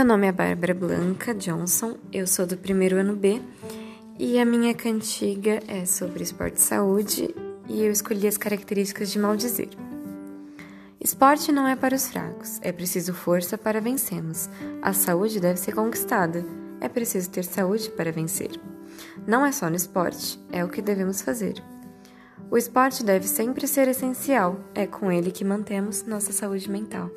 Meu nome é Bárbara Blanca Johnson, eu sou do primeiro ano B e a minha cantiga é sobre esporte e saúde e eu escolhi as características de maldizer. Esporte não é para os fracos, é preciso força para vencermos. A saúde deve ser conquistada, é preciso ter saúde para vencer. Não é só no esporte, é o que devemos fazer. O esporte deve sempre ser essencial, é com ele que mantemos nossa saúde mental.